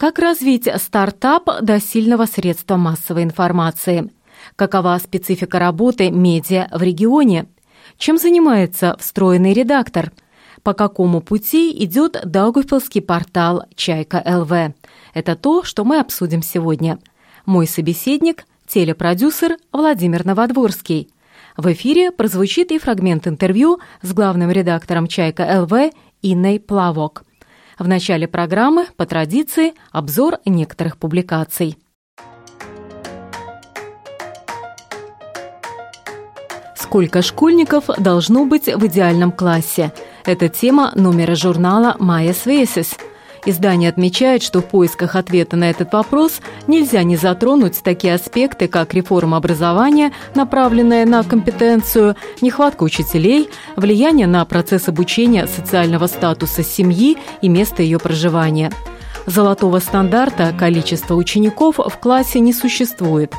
Как развить стартап до сильного средства массовой информации? Какова специфика работы медиа в регионе? Чем занимается встроенный редактор? По какому пути идет Даугавпилский портал «Чайка ЛВ»? Это то, что мы обсудим сегодня. Мой собеседник – телепродюсер Владимир Новодворский. В эфире прозвучит и фрагмент интервью с главным редактором «Чайка ЛВ» Инной Плавок. В начале программы, по традиции, обзор некоторых публикаций. Сколько школьников должно быть в идеальном классе? Это тема номера журнала «Майя Свесис», Издание отмечает, что в поисках ответа на этот вопрос нельзя не затронуть такие аспекты, как реформа образования, направленная на компетенцию, нехватка учителей, влияние на процесс обучения социального статуса семьи и место ее проживания. Золотого стандарта количества учеников в классе не существует.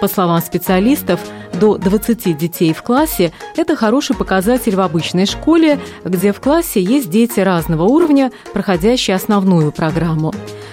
По словам специалистов, до 20 детей в классе – это хороший показатель в обычной школе, где в классе есть дети разного уровня, проходящие основную программу.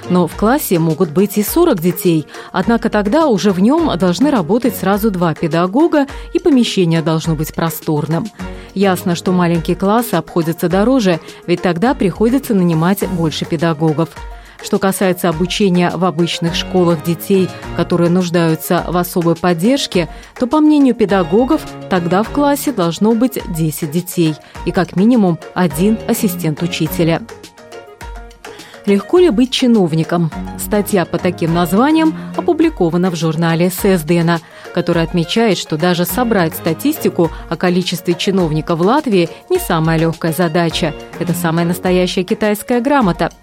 Но в классе могут быть и 40 детей, однако тогда уже в нем должны работать сразу два педагога, и помещение должно быть просторным. Ясно, что маленькие классы обходятся дороже, ведь тогда приходится нанимать больше педагогов – что касается обучения в обычных школах детей, которые нуждаются в особой поддержке, то, по мнению педагогов, тогда в классе должно быть 10 детей и как минимум один ассистент учителя. Легко ли быть чиновником? Статья по таким названиям опубликована в журнале ССДНа, который отмечает, что даже собрать статистику о количестве чиновников в Латвии не самая легкая задача. Это самая настоящая китайская грамота –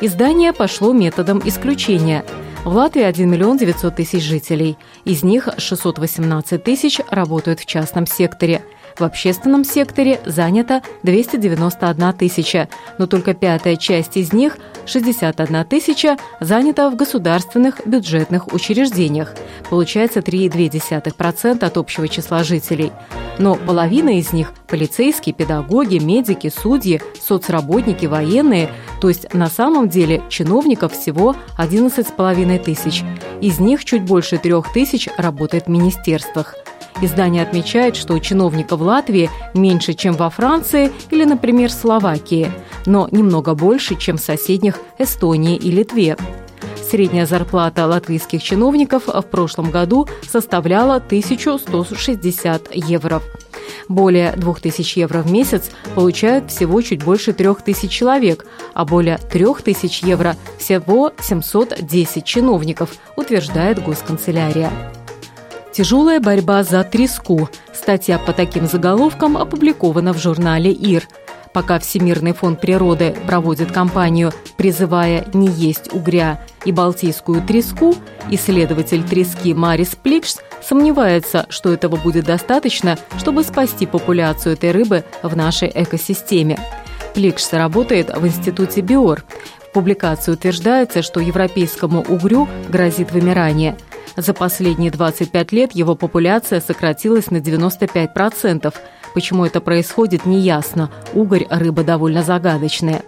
Издание пошло методом исключения. В Латвии 1 миллион 900 тысяч жителей. Из них 618 тысяч работают в частном секторе – в общественном секторе занято 291 тысяча, но только пятая часть из них, 61 тысяча, занята в государственных бюджетных учреждениях. Получается 3,2% от общего числа жителей. Но половина из них – полицейские, педагоги, медики, судьи, соцработники, военные, то есть на самом деле чиновников всего 11,5 тысяч. Из них чуть больше трех тысяч работает в министерствах. Издание отмечает, что чиновников в Латвии меньше, чем во Франции или, например, Словакии, но немного больше, чем в соседних Эстонии и Литве. Средняя зарплата латвийских чиновников в прошлом году составляла 1160 евро. Более 2000 евро в месяц получают всего чуть больше 3000 человек, а более 3000 евро – всего 710 чиновников, утверждает госканцелярия. Тяжелая борьба за треску. Статья по таким заголовкам опубликована в журнале «Ир». Пока Всемирный фонд природы проводит кампанию, призывая не есть угря и балтийскую треску, исследователь трески Марис Пликш сомневается, что этого будет достаточно, чтобы спасти популяцию этой рыбы в нашей экосистеме. Пликш работает в Институте Биор. В публикации утверждается, что европейскому угрю грозит вымирание – за последние 25 лет его популяция сократилась на 95%. Почему это происходит, неясно. Угорь – рыба довольно загадочная.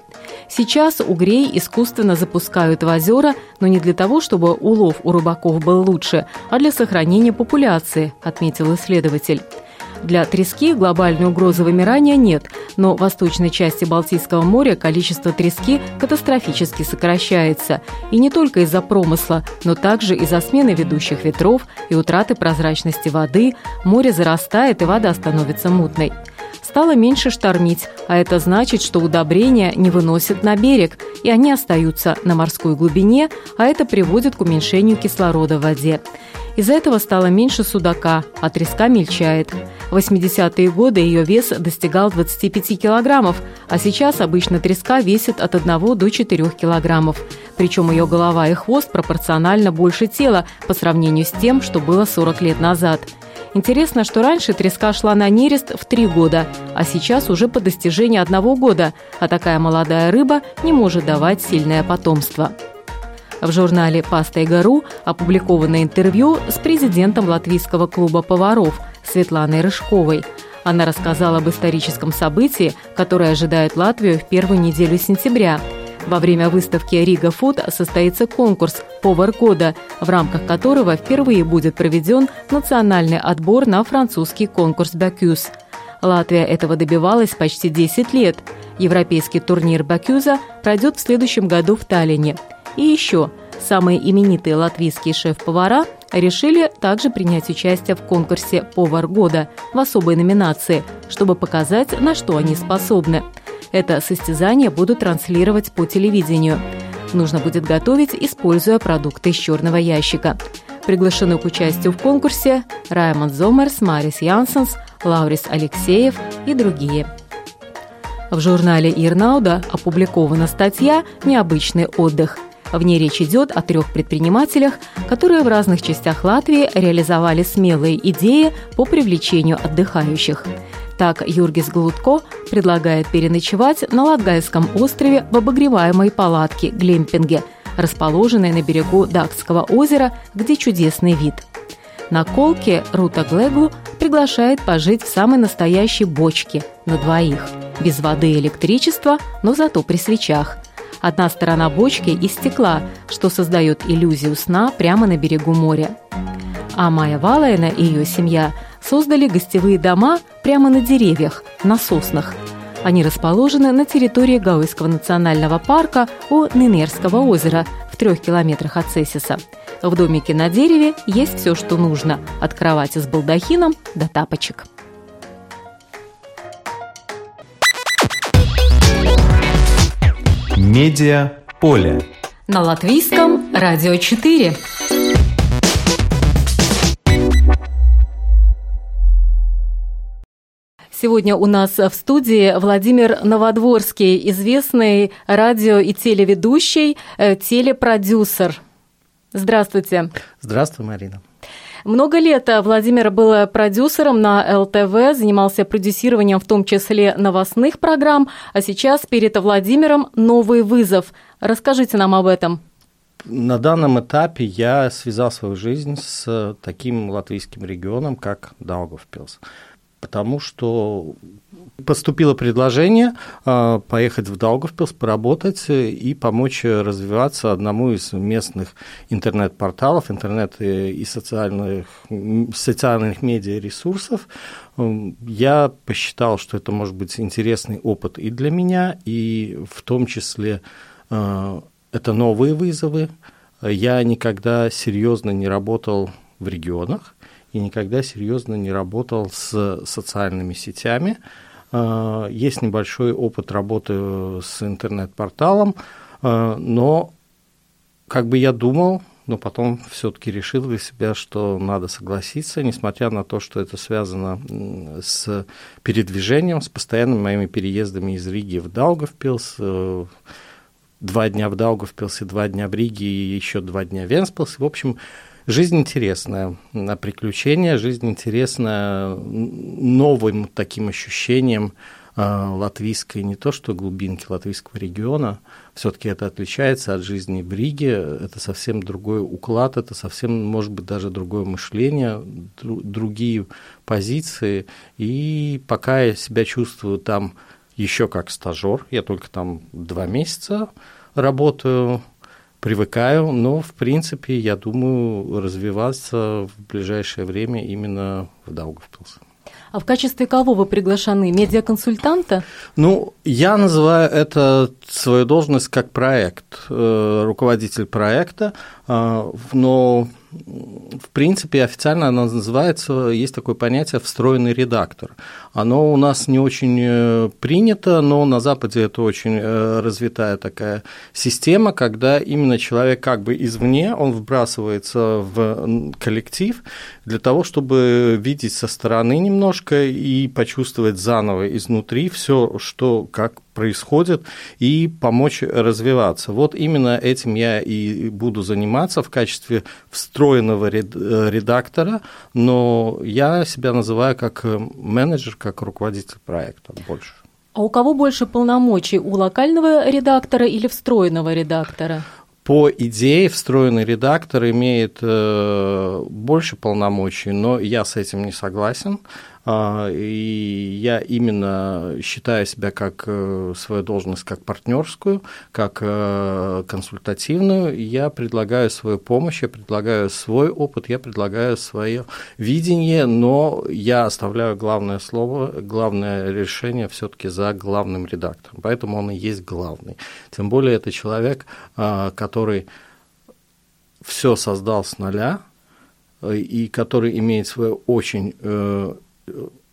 Сейчас угрей искусственно запускают в озера, но не для того, чтобы улов у рыбаков был лучше, а для сохранения популяции, отметил исследователь. Для трески глобальной угрозы вымирания нет, но в восточной части Балтийского моря количество трески катастрофически сокращается. И не только из-за промысла, но также из-за смены ведущих ветров и утраты прозрачности воды, море зарастает и вода становится мутной стало меньше штормить, а это значит, что удобрения не выносят на берег, и они остаются на морской глубине, а это приводит к уменьшению кислорода в воде. Из-за этого стало меньше судака, а треска мельчает. В 80-е годы ее вес достигал 25 килограммов, а сейчас обычно треска весит от 1 до 4 килограммов. Причем ее голова и хвост пропорционально больше тела по сравнению с тем, что было 40 лет назад. Интересно, что раньше треска шла на нерест в три года, а сейчас уже по достижении одного года, а такая молодая рыба не может давать сильное потомство. В журнале «Паста и гору» опубликовано интервью с президентом Латвийского клуба поваров Светланой Рыжковой. Она рассказала об историческом событии, которое ожидает Латвию в первую неделю сентября. Во время выставки «Рига Фуд» состоится конкурс «Повар года», в рамках которого впервые будет проведен национальный отбор на французский конкурс «Бакюз». Латвия этого добивалась почти 10 лет. Европейский турнир «Бакюза» пройдет в следующем году в Таллине – и еще самые именитые латвийские шеф-повара решили также принять участие в конкурсе «Повар года» в особой номинации, чтобы показать, на что они способны. Это состязание будут транслировать по телевидению. Нужно будет готовить, используя продукты из черного ящика. Приглашены к участию в конкурсе Раймонд Зомерс, Марис Янсенс, Лаурис Алексеев и другие. В журнале Ирнауда опубликована статья «Необычный отдых», в ней речь идет о трех предпринимателях, которые в разных частях Латвии реализовали смелые идеи по привлечению отдыхающих. Так, Юргис Глутко предлагает переночевать на Латгайском острове в обогреваемой палатке Глемпинге, расположенной на берегу Дакского озера, где чудесный вид. На колке Рута Глеглу приглашает пожить в самой настоящей бочке на двоих, без воды и электричества, но зато при свечах – Одна сторона бочки из стекла, что создает иллюзию сна прямо на берегу моря. А Майя Валайна и ее семья создали гостевые дома прямо на деревьях, на соснах. Они расположены на территории Гауйского национального парка у Нинерского озера в трех километрах от Цесиса. В домике на дереве есть все, что нужно, от кровати с балдахином до тапочек. Медиа поле. На латвийском радио 4. Сегодня у нас в студии Владимир Новодворский, известный радио и телеведущий, э, телепродюсер. Здравствуйте. Здравствуй, Марина. Много лет Владимир был продюсером на ЛТВ, занимался продюсированием в том числе новостных программ, а сейчас перед Владимиром новый вызов. Расскажите нам об этом. На данном этапе я связал свою жизнь с таким латвийским регионом, как Даугавпилс потому что поступило предложение а, поехать в Даугавпилс, поработать и помочь развиваться одному из местных интернет-порталов, интернет и социальных, социальных медиа-ресурсов. Я посчитал, что это может быть интересный опыт и для меня, и в том числе а, это новые вызовы. Я никогда серьезно не работал в регионах, и никогда серьезно не работал с социальными сетями. А, есть небольшой опыт работы с интернет-порталом, а, но как бы я думал, но потом все-таки решил для себя, что надо согласиться, несмотря на то, что это связано с передвижением, с постоянными моими переездами из Риги в Даугавпилс, э, два дня в Даугавпилсе, два дня в Риге и еще два дня в Венспилсе. В общем, Жизнь интересная, на приключения, жизнь интересная новым таким ощущением а, латвийской, не то что глубинки латвийского региона, все-таки это отличается от жизни в Риге, это совсем другой уклад, это совсем, может быть, даже другое мышление, другие позиции, и пока я себя чувствую там еще как стажер, я только там два месяца работаю, привыкаю, но, в принципе, я думаю, развиваться в ближайшее время именно в Даугавпилсе. А в качестве кого вы приглашены? Медиаконсультанта? Ну, я называю это свою должность как проект, э, руководитель проекта, э, но в принципе, официально она называется, есть такое понятие «встроенный редактор». Оно у нас не очень э, принято, но на Западе это очень э, развитая такая система, когда именно человек как бы извне, он вбрасывается в коллектив для того, чтобы видеть со стороны немножко и почувствовать заново изнутри все, что как происходит, и помочь развиваться. Вот именно этим я и буду заниматься в качестве встроенного редактора, но я себя называю как менеджер, как руководитель проекта больше. А у кого больше полномочий, у локального редактора или встроенного редактора? По идее, встроенный редактор имеет э, больше полномочий, но я с этим не согласен. А, и я именно считаю себя как э, свою должность как партнерскую, как э, консультативную. Я предлагаю свою помощь, я предлагаю свой опыт, я предлагаю свое видение, но я оставляю главное слово, главное решение все-таки за главным редактором. Поэтому он и есть главный. Тем более это человек, а, который все создал с нуля, э, и который имеет свою очень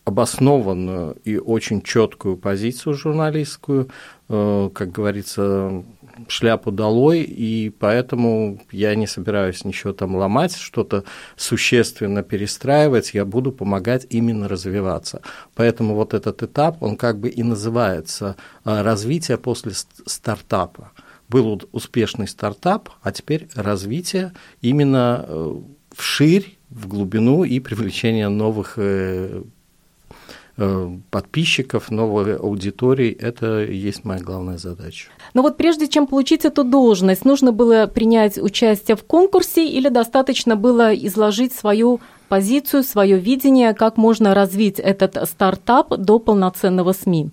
обоснованную и очень четкую позицию журналистскую, э, как говорится, шляпу долой, и поэтому я не собираюсь ничего там ломать, что-то существенно перестраивать, я буду помогать именно развиваться. Поэтому вот этот этап, он как бы и называется э, развитие после стартапа. Был успешный стартап, а теперь развитие именно э, вширь в глубину и привлечение новых э, э, подписчиков, новой аудитории, это и есть моя главная задача. Но вот прежде чем получить эту должность, нужно было принять участие в конкурсе или достаточно было изложить свою позицию, свое видение, как можно развить этот стартап до полноценного СМИ?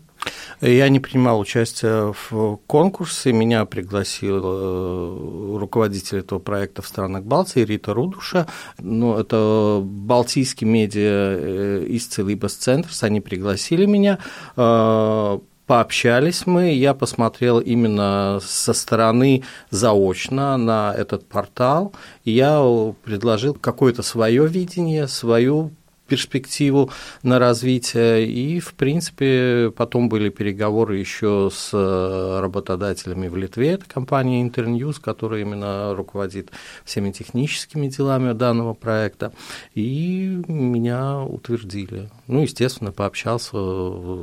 Я не принимал участие в конкурсе, меня пригласил э, руководитель этого проекта в странах Балтии Рита Рудуша. Ну, это Балтийский медиа э, из Целибас Центрс, они пригласили меня э, пообщались мы, я посмотрел именно со стороны заочно на этот портал, и я предложил какое-то свое видение, свою перспективу на развитие. И, в принципе, потом были переговоры еще с э, работодателями в Литве. Это компания Интерньюз, которая именно руководит всеми техническими делами данного проекта. И меня утвердили. Ну, естественно, пообщался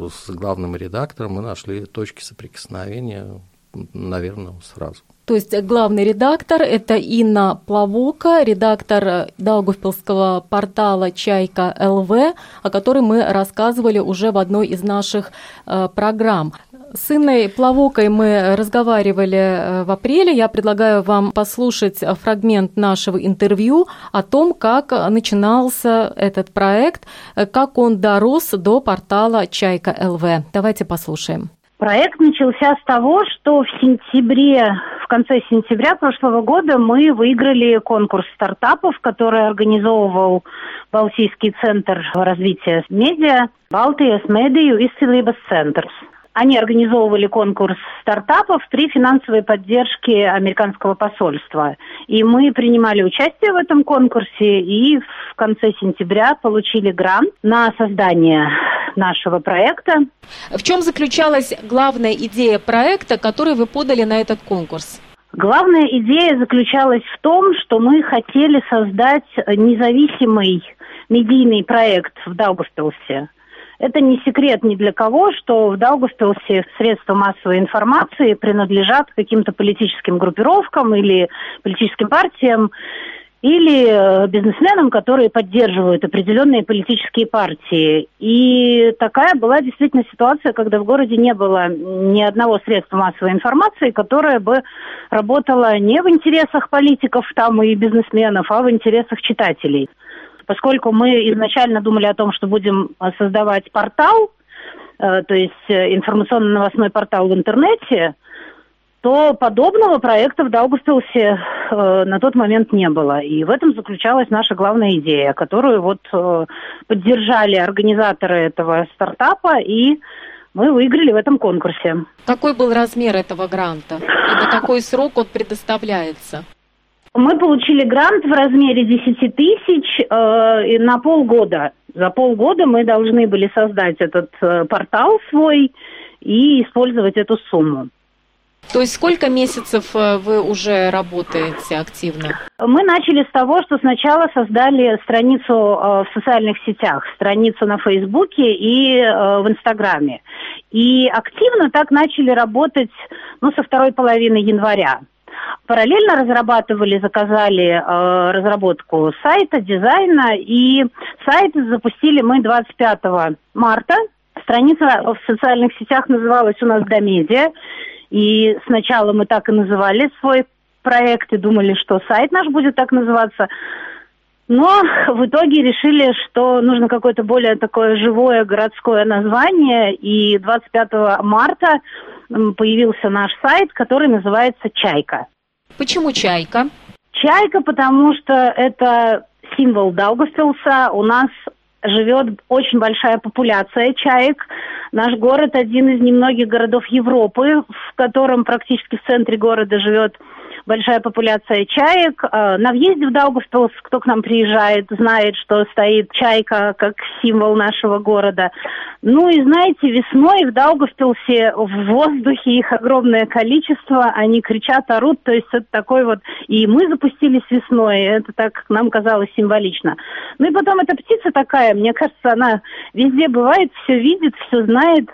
с главным редактором, мы нашли точки соприкосновения, наверное, сразу. То есть главный редактор – это Инна Плавока, редактор Даугавпилского портала «Чайка ЛВ», о которой мы рассказывали уже в одной из наших э, программ. С Инной Плавокой мы разговаривали э, в апреле. Я предлагаю вам послушать фрагмент нашего интервью о том, как начинался этот проект, э, как он дорос до портала «Чайка ЛВ». Давайте послушаем. Проект начался с того, что в сентябре, в конце сентября прошлого года мы выиграли конкурс стартапов, который организовывал Балтийский центр развития медиа Балтijas Медию и Целибас Центрс. Они организовывали конкурс стартапов при финансовой поддержке американского посольства. И мы принимали участие в этом конкурсе и в конце сентября получили грант на создание нашего проекта. В чем заключалась главная идея проекта, который вы подали на этот конкурс? Главная идея заключалась в том, что мы хотели создать независимый медийный проект в Даугавпилсе. Это не секрет ни для кого, что в Даугавпилсе средства массовой информации принадлежат каким-то политическим группировкам или политическим партиям или э, бизнесменам, которые поддерживают определенные политические партии. И такая была действительно ситуация, когда в городе не было ни одного средства массовой информации, которое бы работало не в интересах политиков там и бизнесменов, а в интересах читателей. Поскольку мы изначально думали о том, что будем э, создавать портал, э, то есть информационно-новостной портал в интернете, то подобного проекта в Даугавпилсе э, на тот момент не было. И в этом заключалась наша главная идея, которую вот э, поддержали организаторы этого стартапа, и мы выиграли в этом конкурсе. Какой был размер этого гранта? И на какой срок он предоставляется? Мы получили грант в размере 10 тысяч э, на полгода. За полгода мы должны были создать этот э, портал свой и использовать эту сумму. То есть сколько месяцев э, вы уже работаете активно? Мы начали с того, что сначала создали страницу э, в социальных сетях, страницу на Фейсбуке и э, в Инстаграме. И активно так начали работать ну, со второй половины января. Параллельно разрабатывали, заказали э, разработку сайта, дизайна, и сайт запустили мы 25 марта. Страница в социальных сетях называлась у нас «Домедиа». И сначала мы так и называли свой проект и думали, что сайт наш будет так называться. Но в итоге решили, что нужно какое-то более такое живое городское название. И 25 марта появился наш сайт, который называется «Чайка». Почему «Чайка»? «Чайка», потому что это символ Даугавпилса. У нас живет очень большая популяция чаек. Наш город один из немногих городов Европы, в котором практически в центре города живет большая популяция чаек. А, на въезде в Даугавпилс, кто к нам приезжает, знает, что стоит чайка как символ нашего города. Ну и знаете, весной в Даугавпилсе в воздухе их огромное количество, они кричат, орут, то есть это такой вот... И мы запустились весной, это так нам казалось символично. Ну и потом эта птица такая, мне кажется, она везде бывает, все видит, все знает,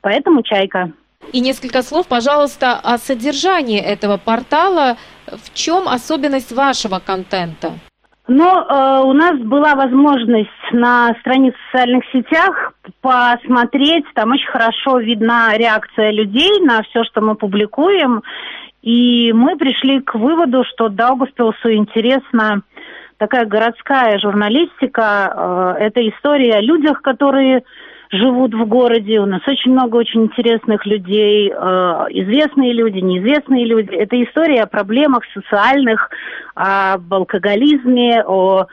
поэтому чайка. И несколько слов, пожалуйста, о содержании этого портала. В чем особенность вашего контента? Но э, у нас была возможность на странице в социальных сетях посмотреть, там очень хорошо видна реакция людей на все, что мы публикуем. И мы пришли к выводу, что Даугавпилсу интересна такая городская журналистика. Э, это история о людях, которые живут в городе. У нас очень много очень интересных людей, э, известные люди, неизвестные люди. Это история о проблемах социальных, об алкоголизме, о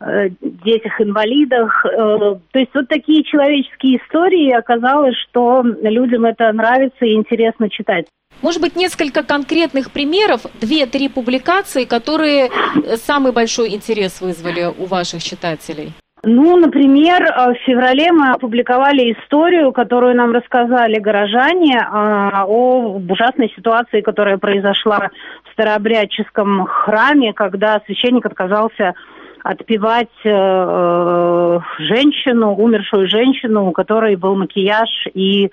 э, детях-инвалидах. Э, то есть вот такие человеческие истории оказалось, что людям это нравится и интересно читать. Может быть, несколько конкретных примеров, две-три публикации, которые самый большой интерес вызвали у ваших читателей? Ну, например, э, в феврале мы опубликовали историю, которую нам рассказали горожане а, о ужасной ситуации, которая произошла в старообрядческом храме, когда священник отказался отпевать э, э, женщину, умершую женщину, у которой был макияж и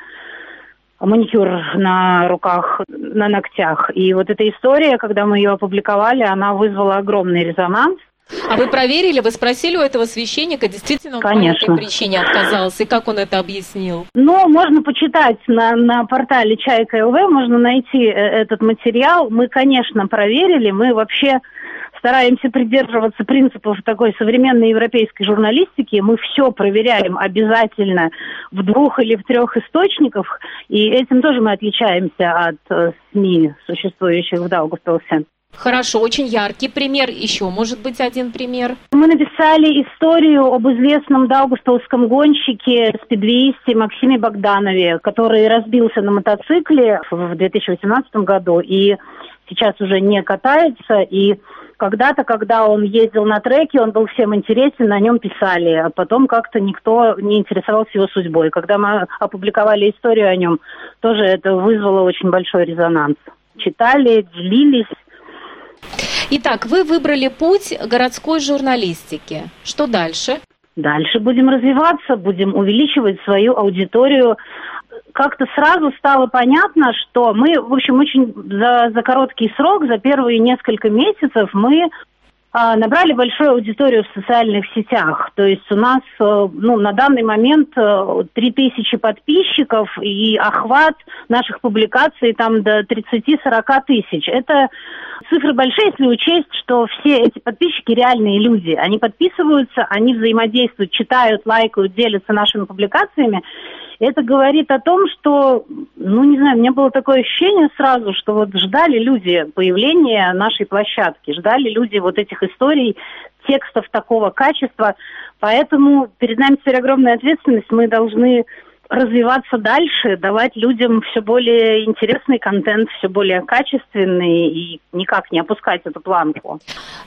маникюр на руках, на ногтях. И вот эта история, когда мы ее опубликовали, она вызвала огромный резонанс. А вы проверили, вы спросили у этого священника, действительно он Конечно. по этой причине отказался, и как он это объяснил? Ну, можно почитать на, на портале Чайка ЛВ, можно найти э, этот материал. Мы, конечно, проверили, мы вообще стараемся придерживаться принципов такой современной европейской журналистики. Мы все проверяем обязательно в двух или в трех источниках, и этим тоже мы отличаемся от э, СМИ, существующих в Даугавпилсе. Хорошо, очень яркий пример. Еще, может быть, один пример? Мы написали историю об известном даугавпилском гонщике, спидвеисте Максиме Богданове, который разбился на мотоцикле в 2018 году и сейчас уже не катается. И когда-то, когда он ездил на треке, он был всем интересен, на нем писали. А потом как-то никто не интересовался его судьбой. Когда мы опубликовали историю о нем, тоже это вызвало очень большой резонанс. Читали, делились. Итак, вы выбрали путь городской журналистики. Что дальше? Дальше будем развиваться, будем увеличивать свою аудиторию. Как-то сразу стало понятно, что мы, в общем, очень за, за короткий срок, за первые несколько месяцев мы а, набрали большую аудиторию в социальных сетях. То есть у нас э, ну, на данный момент 3000 э, подписчиков и охват наших публикаций там до 30-40 тысяч. Это цифры большие, если учесть, что все эти подписчики реальные люди. Они подписываются, они взаимодействуют, читают, лайкают, делятся нашими публикациями. Это говорит о том, что, ну, не знаю, у меня было такое ощущение сразу, что вот ждали люди появления нашей площадки, ждали люди вот этих историй, текстов такого качества. Поэтому перед нами теперь огромная ответственность. Мы должны развиваться дальше, давать людям все более интересный контент, все более качественный и никак не опускать эту планку.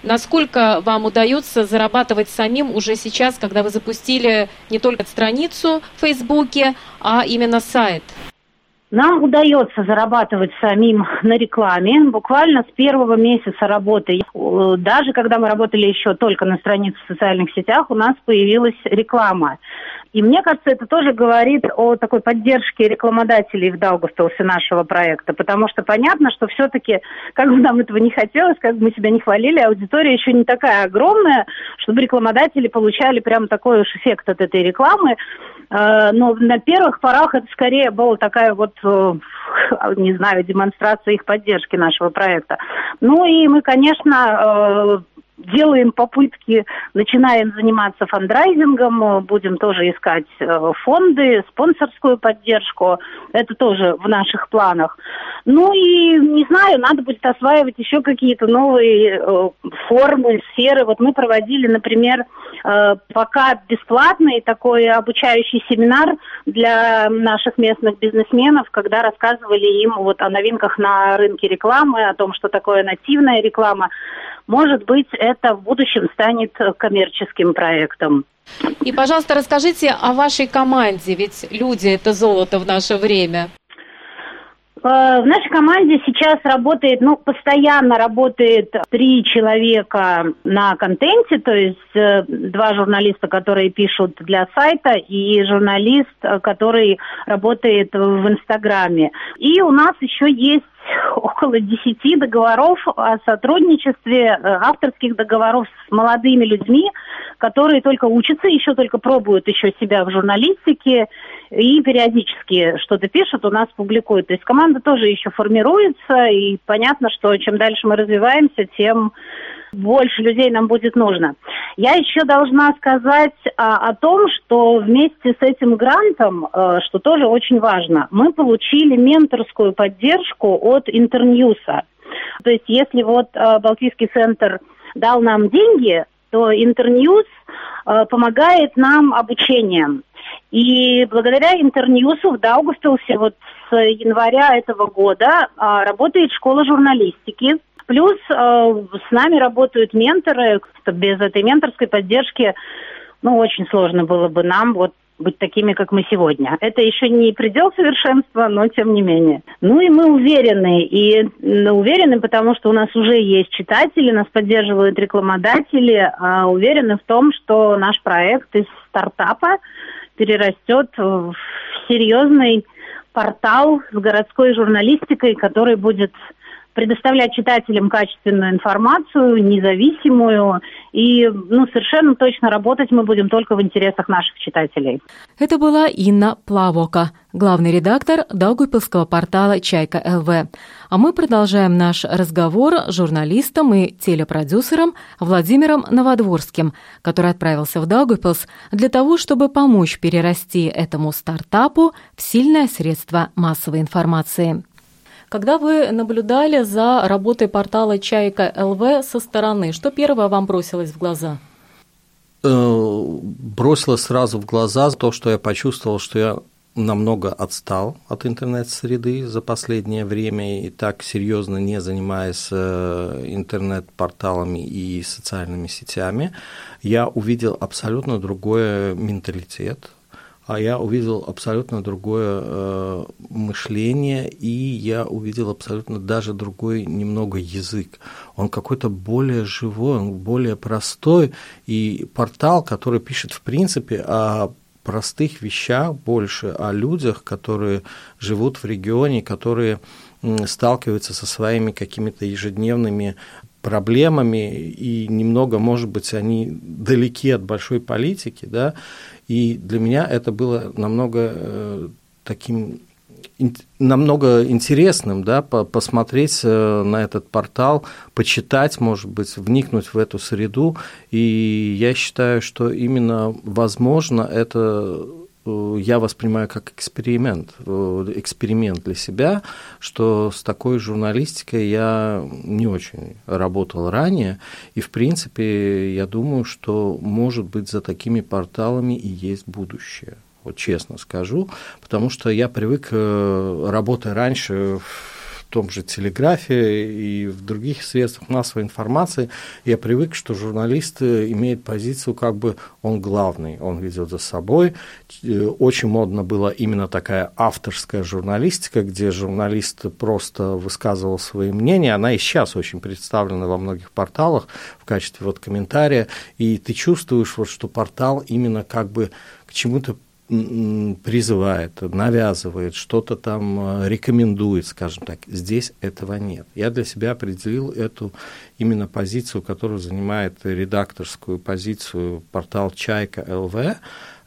Насколько вам удается зарабатывать самим уже сейчас, когда вы запустили не только страницу в Фейсбуке, а именно сайт? Нам удается зарабатывать самим на рекламе. Буквально с первого месяца работы, даже когда мы работали еще только на странице в социальных сетях, у нас появилась реклама. И мне кажется, это тоже говорит о такой поддержке рекламодателей в Даугавпилсе нашего проекта, потому что понятно, что все-таки, как бы нам этого не хотелось, как бы мы себя не хвалили, аудитория еще не такая огромная, чтобы рекламодатели получали прям такой уж эффект от этой рекламы. Э, но на первых порах это скорее была такая вот, э, не знаю, демонстрация их поддержки нашего проекта. Ну и мы, конечно, э, делаем попытки, начинаем заниматься фандрайзингом, будем тоже искать фонды, спонсорскую поддержку. Это тоже в наших планах. Ну и, не знаю, надо будет осваивать еще какие-то новые э, формы, сферы. Вот мы проводили, например, э, пока бесплатный такой обучающий семинар для наших местных бизнесменов, когда рассказывали им вот о новинках на рынке рекламы, о том, что такое нативная реклама. Может быть, это в будущем станет коммерческим проектом. И, пожалуйста, расскажите о вашей команде, ведь люди – это золото в наше время. Э, в нашей команде сейчас работает, ну, постоянно работает три человека на контенте, то есть э, два журналиста, которые пишут для сайта, и журналист, э, который работает в Инстаграме. И у нас еще есть около десяти договоров о сотрудничестве, авторских договоров с молодыми людьми, которые только учатся, еще только пробуют еще себя в журналистике и периодически что-то пишут, у нас публикуют. То есть команда тоже еще формируется, и понятно, что чем дальше мы развиваемся, тем больше людей нам будет нужно. Я еще должна сказать а, о том, что вместе с этим грантом, а, что тоже очень важно, мы получили менторскую поддержку от Интерньюса. То есть если вот а, Балтийский центр дал нам деньги, то Интерньюз а, помогает нам обучением. И благодаря Интерньюсу в Даугавпилсе вот с января этого года а, работает школа журналистики. Плюс а, с нами работают менторы. Без этой менторской поддержки ну, очень сложно было бы нам вот быть такими, как мы сегодня. Это еще не предел совершенства, но тем не менее. Ну и мы уверены, и уверены, потому что у нас уже есть читатели, нас поддерживают рекламодатели, а уверены в том, что наш проект из стартапа перерастет в серьезный портал с городской журналистикой, который будет предоставлять читателям качественную информацию, независимую, и ну, совершенно точно работать мы будем только в интересах наших читателей. Это была Инна Плавока, главный редактор Даугупилского портала «Чайка ЛВ». А мы продолжаем наш разговор с журналистом и телепродюсером Владимиром Новодворским, который отправился в Даугупилс для того, чтобы помочь перерасти этому стартапу в сильное средство массовой информации. Когда вы наблюдали за работой портала «Чайка ЛВ» со стороны, что первое вам бросилось в глаза? Э, бросилось сразу в глаза то, что я почувствовал, что я намного отстал от интернет-среды за последнее время и так серьезно не занимаясь э, интернет-порталами и социальными сетями, я увидел абсолютно другой менталитет, а я увидел абсолютно другое э, мышление, и я увидел абсолютно даже другой немного язык. Он какой-то более живой, он более простой, и портал, который пишет в принципе о простых вещах больше, о людях, которые живут в регионе, которые сталкиваются со своими какими-то ежедневными проблемами, и немного, может быть, они далеки от большой политики, да, и для меня это было намного э, таким намного интересным, да, посмотреть э, на этот портал, почитать, может быть, вникнуть в эту среду. И я считаю, что именно возможно это я воспринимаю как эксперимент, э, эксперимент для себя, что с такой журналистикой я не очень работал ранее, и, в принципе, я думаю, что, может быть, за такими порталами и есть будущее. Вот честно скажу, потому что я привык, э, работая раньше в том же телеграфе и в других средствах массовой информации я привык, что журналист имеет позицию, как бы он главный, он ведет за собой. Очень модно было именно такая авторская журналистика, где журналист просто высказывал свои мнения. Она и сейчас очень представлена во многих порталах в качестве вот комментария, и ты чувствуешь, вот, что портал именно как бы к чему-то призывает, навязывает, что-то там э, рекомендует, скажем так. Здесь этого нет. Я для себя определил эту именно позицию, которую занимает редакторскую позицию портал Чайка ЛВ.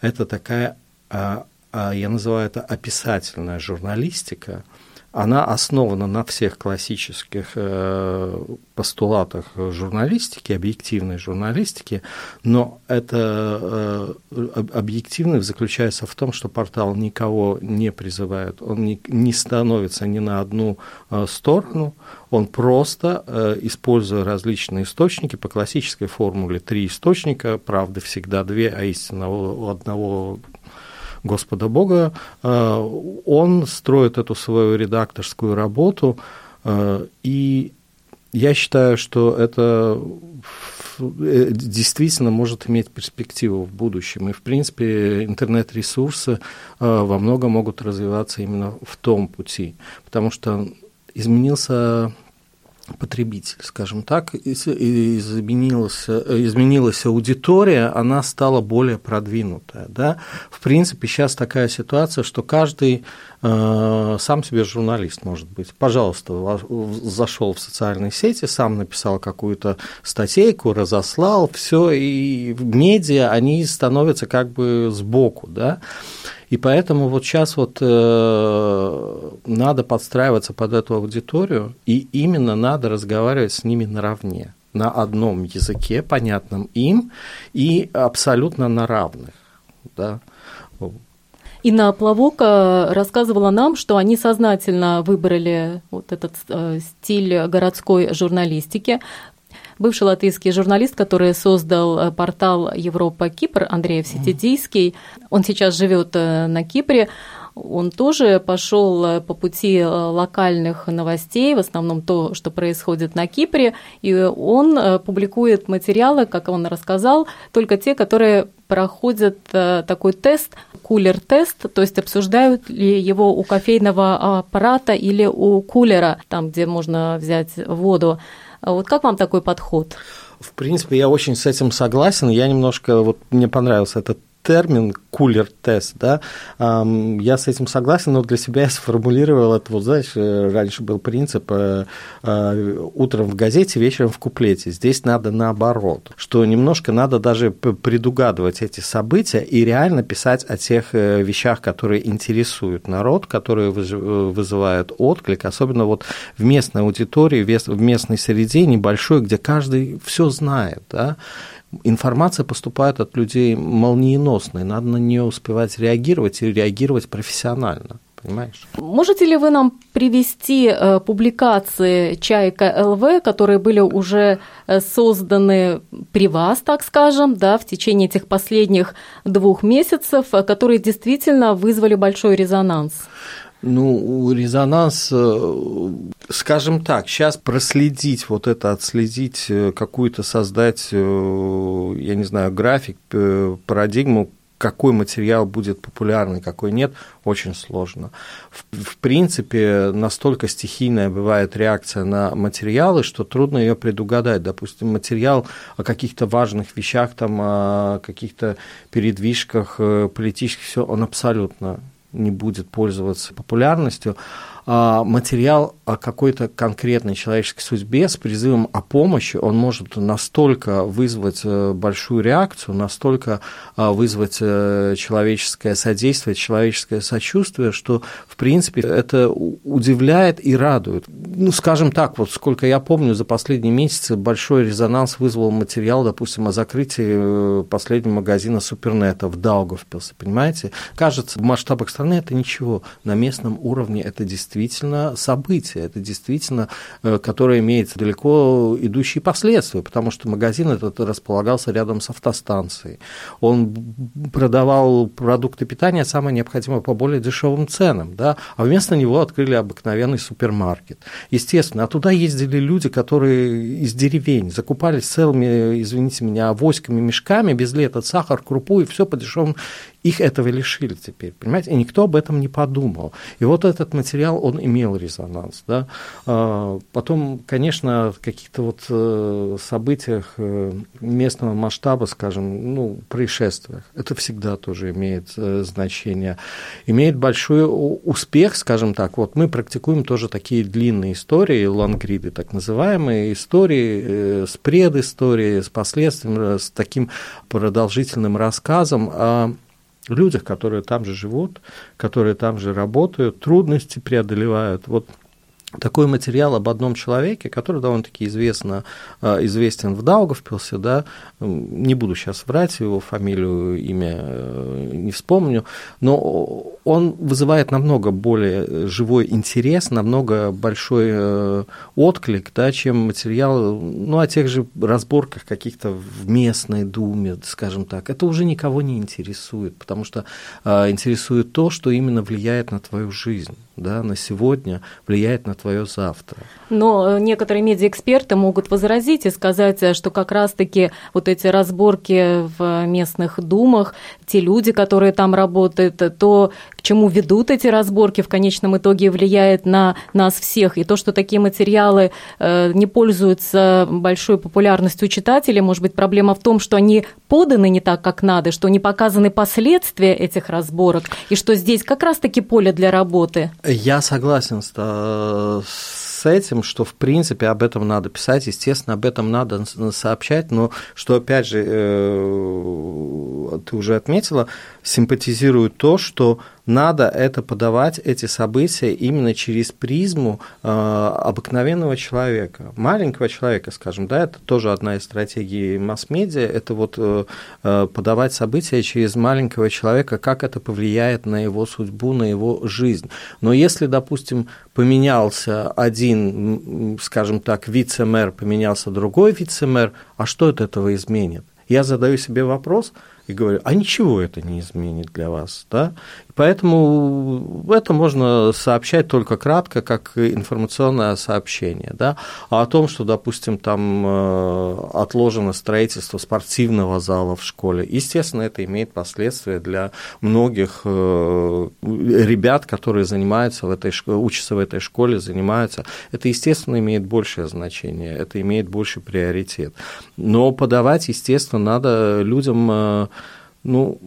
Это такая, а, а, я называю это описательная журналистика, она основана на всех классических э, постулатах журналистики, объективной журналистики, но это э, объективность заключается в том, что портал никого не призывает, он не, не становится ни на одну э, сторону, он просто, используя различные источники, по классической формуле три источника, правды всегда две, а истина у одного Господа Бога, э, он строит эту свою редакторскую работу, э, и я считаю, что это э, действительно может иметь перспективу в будущем. И, в принципе, интернет-ресурсы во многом могут развиваться именно в том пути, потому что изменился потребитель, скажем так, изменилась, изменилась аудитория, она стала более продвинутая. Да? В принципе, сейчас такая ситуация, что каждый сам себе журналист может быть. Пожалуйста, зашел в социальные сети, сам написал какую-то статейку, разослал, все, и медиа, они становятся как бы сбоку. Да? И поэтому вот сейчас вот э, надо подстраиваться под эту аудиторию, и именно надо разговаривать с ними наравне, на одном языке, понятном им, и абсолютно на равных. Да? Инна Плавока рассказывала нам, что они сознательно выбрали вот этот э, стиль городской журналистики, бывший латвийский журналист, который создал э, портал Европа Кипр, Андрей Всетидийский. Он сейчас живет э, на Кипре. Он тоже пошел э, по пути локальных новостей, в основном то, что происходит на Кипре, и он публикует материалы, как он рассказал, только те, которые проходят такой тест, кулер-тест, то есть обсуждают ли его у кофейного аппарата или у кулера, там, где можно взять воду. А вот как вам такой подход? В принципе, я очень с этим согласен. Я немножко, вот мне понравился этот термин кулер-тест, да, я с этим согласен, но для себя я сформулировал это, вот знаешь, э, раньше был принцип э, э, утром в газете, вечером в куплете. Здесь надо наоборот, что немножко надо даже предугадывать эти события и реально писать о тех вещах, которые интересуют народ, которые вызывают отклик, особенно вот в местной аудитории, в местной среде небольшой, где каждый все знает, да, информация поступает от людей молниеносной, надо на нее успевать реагировать и реагировать профессионально. Понимаешь? Можете ли вы нам привести э, публикации Чайка ЛВ, которые были уже э, созданы при вас, так скажем, да, в течение этих последних двух месяцев, э, которые действительно вызвали большой резонанс? Ну, резонанс, э, скажем так, сейчас проследить вот это, отследить, э, какую-то создать, э, я не знаю, график, парадигму, какой материал будет популярный, какой нет, очень сложно. В, в принципе, настолько стихийная бывает реакция на материалы, что трудно ее предугадать. Допустим, материал о каких-то важных вещах, там, о каких-то передвижках политических, все, он абсолютно не будет пользоваться популярностью, материал о какой-то конкретной человеческой судьбе с призывом о помощи, он может настолько вызвать э, большую реакцию, настолько а, вызвать э, человеческое содействие, человеческое сочувствие, что, в принципе, это удивляет и радует. Ну, скажем так, вот сколько я помню, за последние месяцы большой резонанс вызвал материал, допустим, о закрытии э, последнего магазина Супернета в Даугавпилсе, понимаете? Кажется, в масштабах страны это ничего, на местном уровне это действительно действительно событие, это действительно, э, которое имеет далеко идущие последствия, потому что магазин этот располагался рядом с автостанцией. Он продавал продукты питания, самое необходимое, по более дешевым ценам, да, а вместо него открыли обыкновенный супермаркет. Естественно, а туда ездили люди, которые из деревень закупались целыми, извините меня, авоськами, мешками, везли этот сахар, крупу и все по дешевым их этого лишили теперь, понимаете? И никто об этом не подумал. И вот этот материал, он имел резонанс. Да? А, потом, конечно, в каких-то вот э, событиях э, местного масштаба, скажем, ну, происшествиях, это всегда тоже имеет э, значение. Имеет большой успех, скажем так. Вот мы практикуем тоже такие длинные истории, лангриды так называемые, истории с предысторией, с последствием, с таким продолжительным рассказом о людях, которые там же живут, которые там же работают, трудности преодолевают. Вот такой материал об одном человеке, который довольно-таки известно, а, известен в Даугавпилсе, да, не буду сейчас врать, его фамилию, имя э, не вспомню, но он вызывает намного более живой интерес, намного большой э, отклик, да, чем материал, ну, о тех же разборках каких-то в местной думе, скажем так. Это уже никого не интересует, потому что интересует то, что именно влияет на твою жизнь да, на сегодня влияет на твое завтра. Но э, некоторые медиаэксперты могут возразить и сказать, э, что как раз-таки вот эти разборки в местных думах, те люди, которые там работают, то, к чему ведут эти разборки, в конечном итоге влияет на нас всех. И то, что такие материалы э, не пользуются большой популярностью читателей, может быть, проблема в том, что они поданы не так, как надо, что не показаны последствия этих разборок, и что здесь как раз-таки поле для работы. Я согласен с, с этим, что в принципе об этом надо писать, естественно, об этом надо сообщать, но что опять же э, ты уже отметила, симпатизирует то, что надо это подавать, эти события, именно через призму э, обыкновенного человека, маленького человека, скажем, да, это тоже одна из стратегий масс-медиа, это вот э, э, подавать события через маленького человека, как это повлияет на его судьбу, на его жизнь. Но если, допустим, поменялся один, скажем так, вице-мэр, поменялся другой вице-мэр, а что от этого изменит? Я задаю себе вопрос – и говорю, а ничего это не изменит для вас, да? Поэтому это можно сообщать только кратко, как информационное сообщение, да? А о том, что, допустим, там э, отложено строительство спортивного зала в школе, естественно, это имеет последствия для многих э, ребят, которые занимаются в этой школе, учатся в этой школе, занимаются. Это, естественно, имеет большее значение, это имеет больше приоритет. Но подавать, естественно, надо людям э, ну,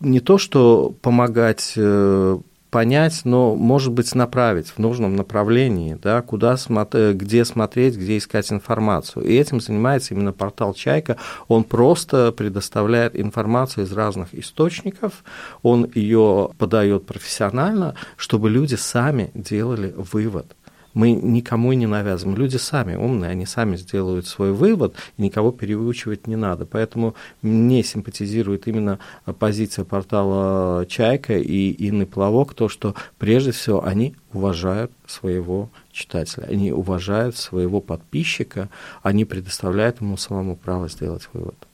не то, что помогать э, понять, но, может быть, направить в нужном направлении, да, куда смотреть, где смотреть, где искать информацию. И этим занимается именно портал «Чайка». Он просто предоставляет информацию из разных источников, он ее подает профессионально, чтобы люди сами делали вывод мы никому и не навязываем. Люди сами умные, они сами сделают свой вывод, и никого переучивать не надо. Поэтому мне симпатизирует именно позиция портала «Чайка» и Инны Плавок, то, что прежде всего они уважают своего читателя, они уважают своего подписчика, они предоставляют ему самому право сделать вывод.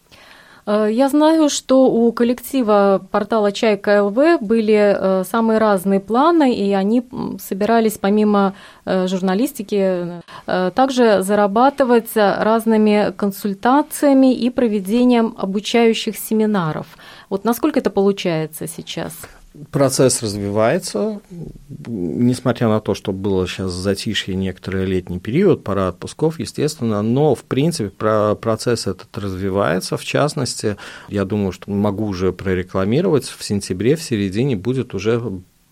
Э, я знаю, что у коллектива портала «Чайка ЛВ» были э, самые разные планы, и они собирались помимо э, журналистики также зарабатывать разными консультациями и проведением обучающих семинаров. Вот насколько это получается сейчас? Процесс развивается, несмотря на то, что было сейчас затишье некоторый летний период, пора отпусков, естественно, но, в принципе, процесс этот развивается. В частности, я думаю, что могу уже прорекламировать, в сентябре, в середине будет уже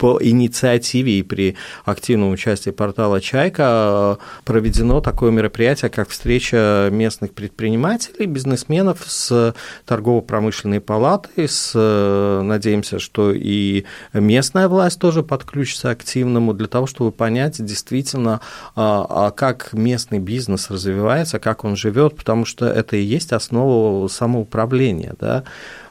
по инициативе и при активном участии портала «Чайка» проведено такое мероприятие, как встреча местных предпринимателей, бизнесменов с торгово-промышленной палатой, с, надеемся, что и местная власть тоже подключится активному для того, чтобы понять действительно, а, а как местный бизнес развивается, как он живет, потому что это и есть основа самоуправления. Да?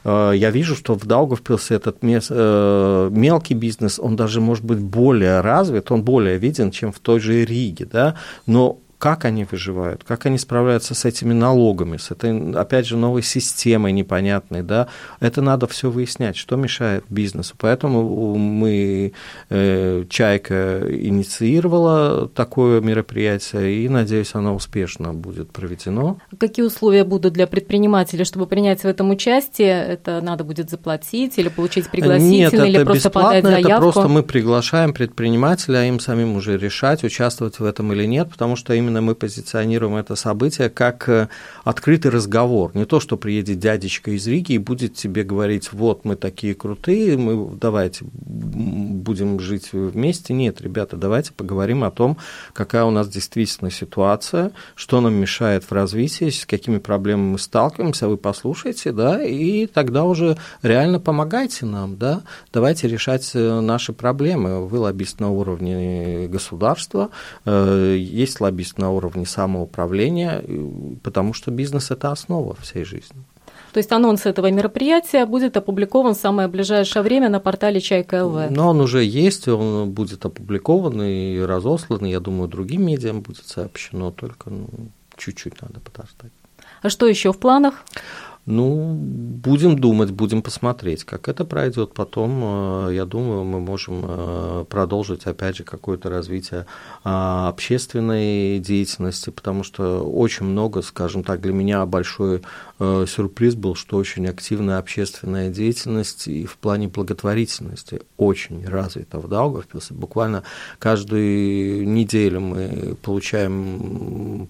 Э, я вижу, что в Даугавпилсе этот э, мелкий бизнес, он даже может быть более развит, он более виден, чем в той же Риге, да, но как они выживают, как они справляются с этими налогами, с этой, опять же, новой системой непонятной, да, это надо все выяснять, что мешает бизнесу. Поэтому мы, э, Чайка инициировала такое мероприятие, и, надеюсь, оно успешно будет проведено. Какие условия будут для предпринимателей, чтобы принять в этом участие? Это надо будет заплатить или получить пригласительный, Нет, это или просто подать заявку? Это просто мы приглашаем предпринимателя, а им самим уже решать, участвовать в этом или нет, потому что именно именно мы позиционируем это событие как э, открытый разговор. Не то, что приедет дядечка из Риги и будет тебе говорить, вот мы такие крутые, мы давайте будем жить вместе. Нет, ребята, давайте поговорим о том, какая у нас действительно ситуация, что нам мешает в развитии, с какими проблемами мы сталкиваемся, вы послушайте, да, и тогда уже реально помогайте нам, да, давайте решать э, наши проблемы. Вы лоббист на уровне государства, э, есть лоббист на уровне самоуправления, потому что бизнес – это основа всей жизни. То есть анонс этого мероприятия будет опубликован в самое ближайшее время на портале Чайка ЛВ. Но он уже есть, он будет опубликован и разослан, я думаю, другим медиам будет сообщено, только ну, чуть-чуть надо подождать. А что еще в планах? Ну, будем думать, будем посмотреть, как это пройдет. Потом, э, я думаю, мы можем э, продолжить, опять же, какое-то развитие а, общественной деятельности, потому что очень много, скажем так, для меня большой э, сюрприз был, что очень активная общественная деятельность и в плане благотворительности очень развита в Даугавпилсе. Буквально каждую неделю мы получаем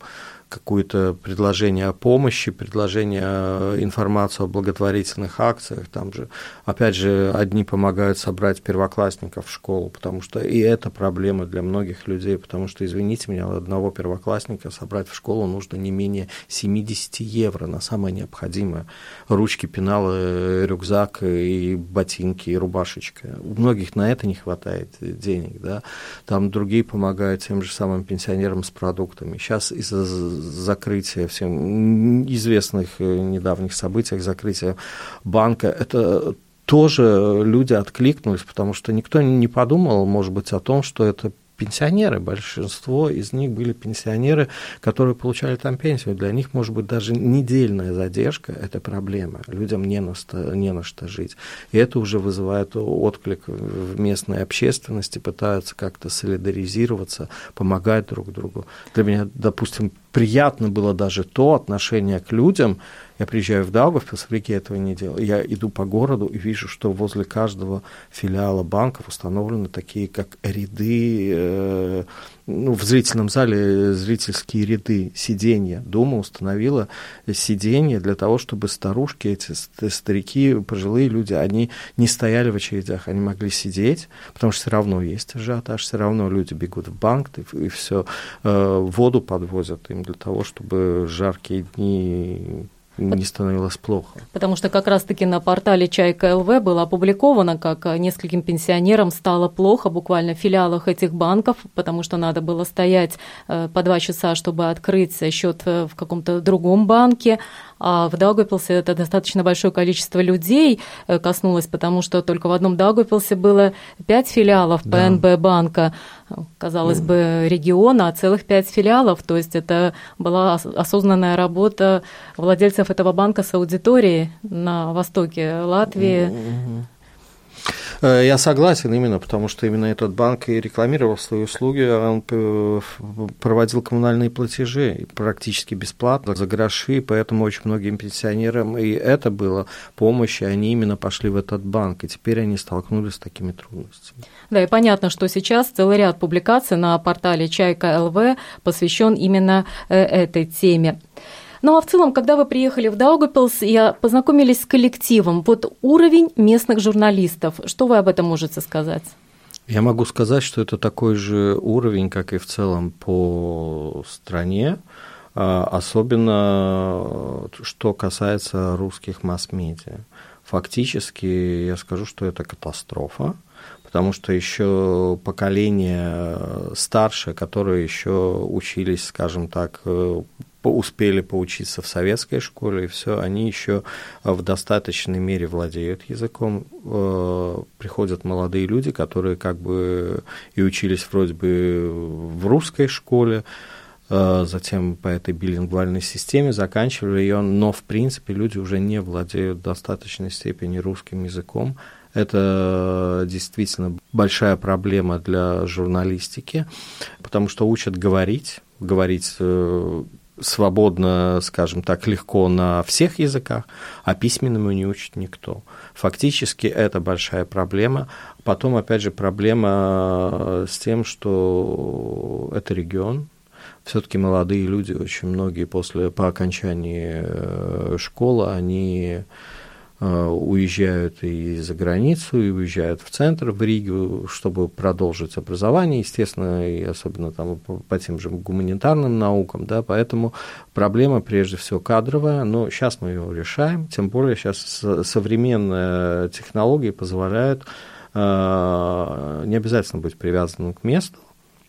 какое-то предложение о помощи, предложение информацию о благотворительных акциях. Там же, опять же, одни помогают собрать первоклассников в школу, потому что и это проблема для многих людей, потому что, извините меня, одного первоклассника собрать в школу нужно не менее 70 евро на самое необходимое. Ручки, пеналы, рюкзак и ботинки, и рубашечка. У многих на это не хватает денег, да. Там другие помогают тем же самым пенсионерам с продуктами. Сейчас из-за закрытия всем известных э, недавних событиях, закрытия банка, это тоже люди откликнулись, потому что никто не подумал, может быть, о том, что это пенсионеры, большинство из них были пенсионеры, которые получали там пенсию. Для них, может быть, даже недельная задержка – это проблема. Людям не на, что, не на что жить. И это уже вызывает отклик в местной общественности, пытаются как-то солидаризироваться, помогать друг другу. Для меня, допустим, приятно было даже то отношение к людям. Я приезжаю в Даугавпилс, в Риге этого не делал. Я иду по городу и вижу, что возле каждого филиала банков установлены такие, как ряды, э, ну, в зрительном зале зрительские ряды, сиденья. Дома установила сиденья для того, чтобы старушки, эти старики, пожилые люди, они не стояли в очередях, они могли сидеть, потому что все равно есть ажиотаж, все равно люди бегут в банк и, и все, э, воду подвозят им для того, чтобы жаркие дни не становилось плохо. Потому что как раз-таки на портале Чайка ЛВ было опубликовано, как нескольким пенсионерам стало плохо буквально в филиалах этих банков, потому что надо было стоять э, по два часа, чтобы открыть счет э, в каком-то другом банке, а в Даугавпилсе это достаточно большое количество людей э, коснулось, потому что только в одном Даугавпилсе было пять филиалов ПНБ да. банка, казалось mm. бы, региона, а целых пять филиалов. То есть это была осознанная работа владельцев этого банка с аудиторией на востоке Латвии. Mm-hmm. Э, я согласен именно, потому что именно этот банк и рекламировал свои услуги, он э, проводил коммунальные платежи практически бесплатно, за гроши, поэтому очень многим пенсионерам и это было помощь, и они именно пошли в этот банк, и теперь они столкнулись с такими трудностями. Да, и понятно, что сейчас целый ряд публикаций на портале Чайка ЛВ посвящен именно э, этой теме. Ну а в целом, когда вы приехали в Даугапилс и познакомились с коллективом, вот уровень местных журналистов, что вы об этом можете сказать? Я могу сказать, что это такой же уровень, как и в целом по стране, а, особенно что касается русских масс-медиа. Фактически я скажу, что это катастрофа, потому что еще поколение старшее, которые еще учились, скажем так, успели поучиться в советской школе, и все, они еще в достаточной мере владеют языком. Э, приходят молодые люди, которые как бы и учились вроде бы в русской школе, э, затем по этой билингвальной системе заканчивали ее, но в принципе люди уже не владеют в достаточной степени русским языком. Это действительно большая проблема для журналистики, потому что учат говорить, говорить э, свободно, скажем так, легко на всех языках, а письменному не учит никто. Фактически это большая проблема. Потом, опять же, проблема с тем, что это регион, все-таки молодые люди, очень многие после по окончании э, школы, они Э, уезжают и за границу, и уезжают в центр, в Ригу, чтобы продолжить образование, естественно, и особенно там по тем же гуманитарным наукам, да, поэтому проблема прежде всего кадровая, но сейчас мы ее решаем, тем более сейчас современные технологии позволяют э, не обязательно быть привязанным к месту,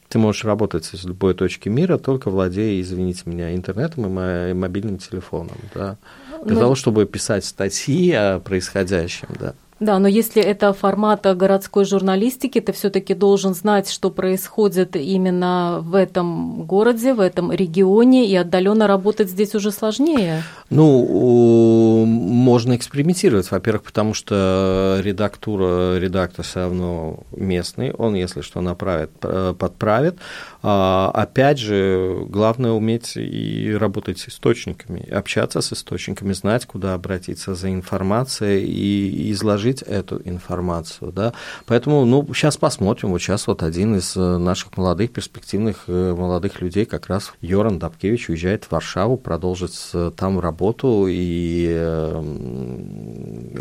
ты можешь работать с любой точки мира, только владея, извините меня, интернетом и мобильным телефоном, да, для Но... того, чтобы писать статьи о происходящем, да. Да, но если это формат городской журналистики, ты все-таки должен знать, что происходит именно в этом городе, в этом регионе, и отдаленно работать здесь уже сложнее. Ну, можно экспериментировать, во-первых, потому что редактура, редактор все равно местный, он, если что, направит, подправит. А, опять же, главное уметь и работать с источниками, общаться с источниками, знать, куда обратиться за информацией и изложить эту информацию. Да? Поэтому, ну, сейчас посмотрим. Вот сейчас вот один из э, наших молодых, перспективных э, молодых людей, как раз Йоран Дабкевич, уезжает в Варшаву, продолжит там работу и э,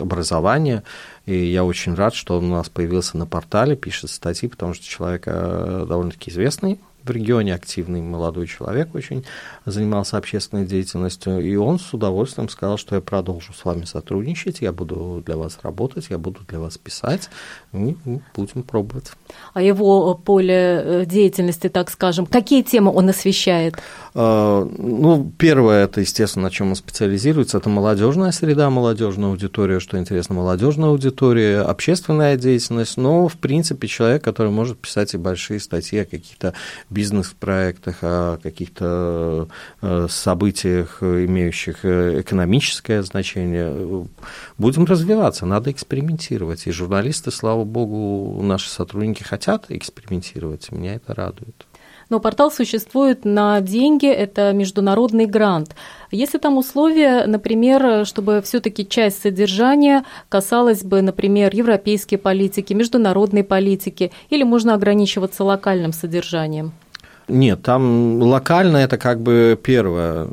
образование. И я очень рад, что он у нас появился на портале, пишет статьи, потому что человек довольно-таки известный в регионе активный молодой человек очень занимался общественной деятельностью, и он с удовольствием сказал, что я продолжу с вами сотрудничать, я буду для вас работать, я буду для вас писать, и будем пробовать. А его поле э, деятельности, так скажем, какие темы он освещает? А, ну, первое, это, естественно, на чем он специализируется, это молодежная среда, молодежная аудитория, что интересно, молодежная аудитория, общественная деятельность, но, в принципе, человек, который может писать и большие статьи о каких-то бизнес-проектах, о каких-то э, событиях, имеющих э, экономическое значение. Будем развиваться, надо экспериментировать. И журналисты, слава богу, наши сотрудники хотят экспериментировать, меня это радует. Но портал существует на деньги, это международный грант. Если там условия, например, чтобы все-таки часть содержания касалась бы, например, европейской политики, международной политики, или можно ограничиваться локальным содержанием? Нет, там локально это как бы первое,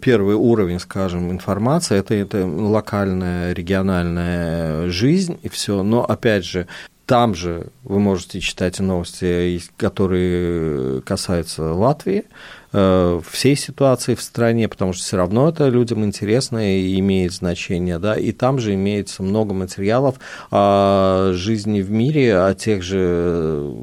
первый уровень, скажем, информации, это, это локальная, региональная жизнь и все. Но опять же, там же вы можете читать новости, которые касаются Латвии, всей ситуации в стране, потому что все равно это людям интересно и имеет значение, да, и там же имеется много материалов о жизни в мире, о тех же,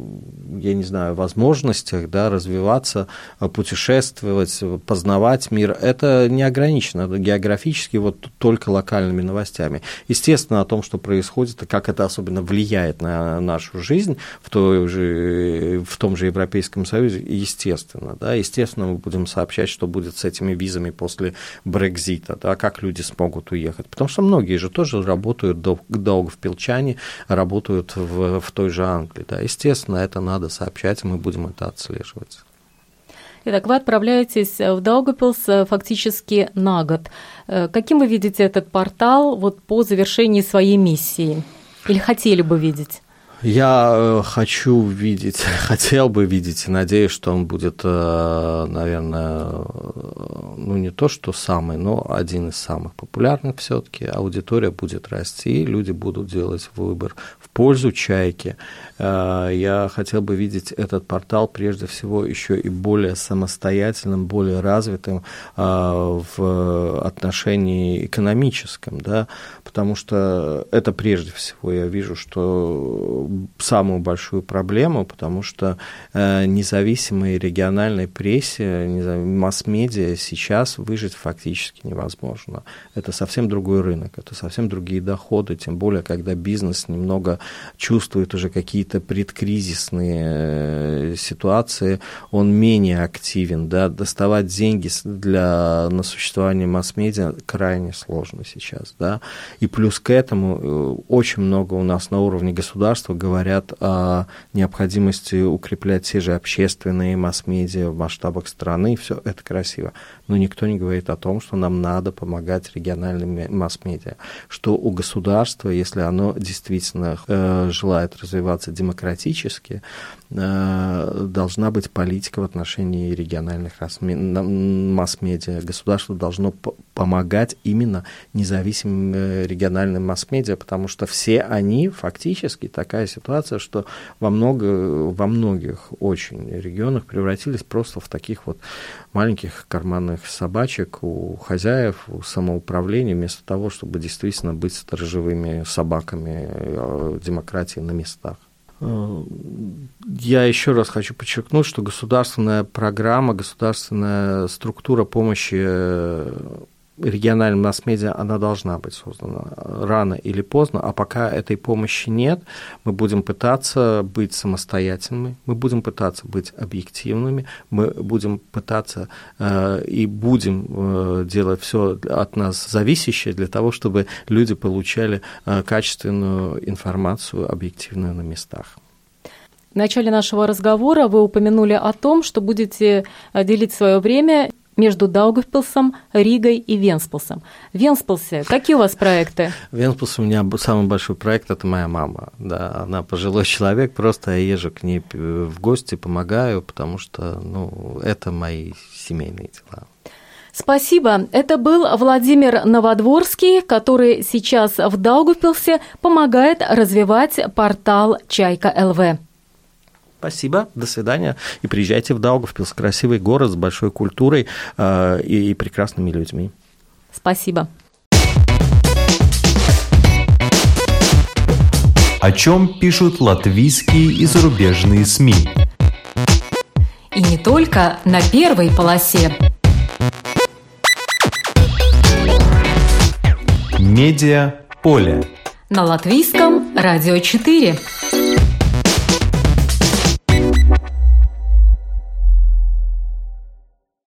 я не знаю, возможностях, да, развиваться, путешествовать, познавать мир. Это не ограничено географически вот только локальными новостями. Естественно, о том, что происходит, и как это особенно влияет на нашу жизнь в, той же, в том же Европейском Союзе, естественно, да, естественно, естественно, мы будем сообщать, что будет с этими визами после Брекзита, да, как люди смогут уехать. Потому что многие же тоже работают долго в Пелчане, работают в, в той же Англии. Да. Естественно, это надо сообщать, мы будем это отслеживать. Итак, вы отправляетесь в Даугапилс э, фактически на год. Э, каким вы видите этот портал вот по завершении своей миссии? Или хотели бы видеть? Я э, хочу видеть, хотел бы видеть, и надеюсь, что он будет, э, наверное, ну не то, что самый, но один из самых популярных все-таки. Аудитория будет расти, люди будут делать выбор в пользу чайки. Э, я хотел бы видеть этот портал прежде всего еще и более самостоятельным, более развитым э, в отношении экономическом, да, потому что это прежде всего я вижу, что самую большую проблему, потому что э, независимой региональной прессе, масс-медиа сейчас выжить фактически невозможно. Это совсем другой рынок, это совсем другие доходы, тем более, когда бизнес немного чувствует уже какие-то предкризисные э, ситуации, он менее активен, да, доставать деньги для, на существование масс-медиа крайне сложно сейчас, да, и плюс к этому э, очень много у нас на уровне государства говорят о необходимости укреплять те же общественные масс-медиа в масштабах страны, все это красиво. Но никто не говорит о том, что нам надо помогать региональным масс-медиа, что у государства, если оно действительно э, желает развиваться демократически, э, должна быть политика в отношении региональных масс-медиа. Государство должно помогать именно независимым э, региональным масс-медиа, потому что все они фактически такая ситуация, что во, много, во многих очень регионах превратились просто в таких вот маленьких карманных собачек у хозяев, у самоуправления, вместо того, чтобы действительно быть сторожевыми собаками э, демократии на местах. Э, я еще раз хочу подчеркнуть, что государственная программа, государственная структура помощи региональным масс-медиа, она должна быть создана рано или поздно, а пока этой помощи нет, мы будем пытаться быть самостоятельными, мы будем пытаться быть объективными, мы будем пытаться э, и будем э, делать все от нас зависящее для того, чтобы люди получали э, качественную информацию объективную на местах. В начале нашего разговора вы упомянули о том, что будете э, делить свое время между Даугавпилсом, Ригой и Венспилсом. Венспилсе какие у вас проекты? В Венспилсе у меня самый большой проект – это моя мама. Да, она пожилой человек, просто я езжу к ней в гости, помогаю, потому что ну, это мои семейные дела. Спасибо. Это был Владимир Новодворский, который сейчас в Даугавпилсе помогает развивать портал «Чайка ЛВ». Спасибо, до свидания. И приезжайте в Даугавпилс, красивый город с большой культурой э, и, и прекрасными людьми. Спасибо. О чем пишут латвийские и зарубежные СМИ? И не только на первой полосе. Медиа поле. На латвийском радио 4.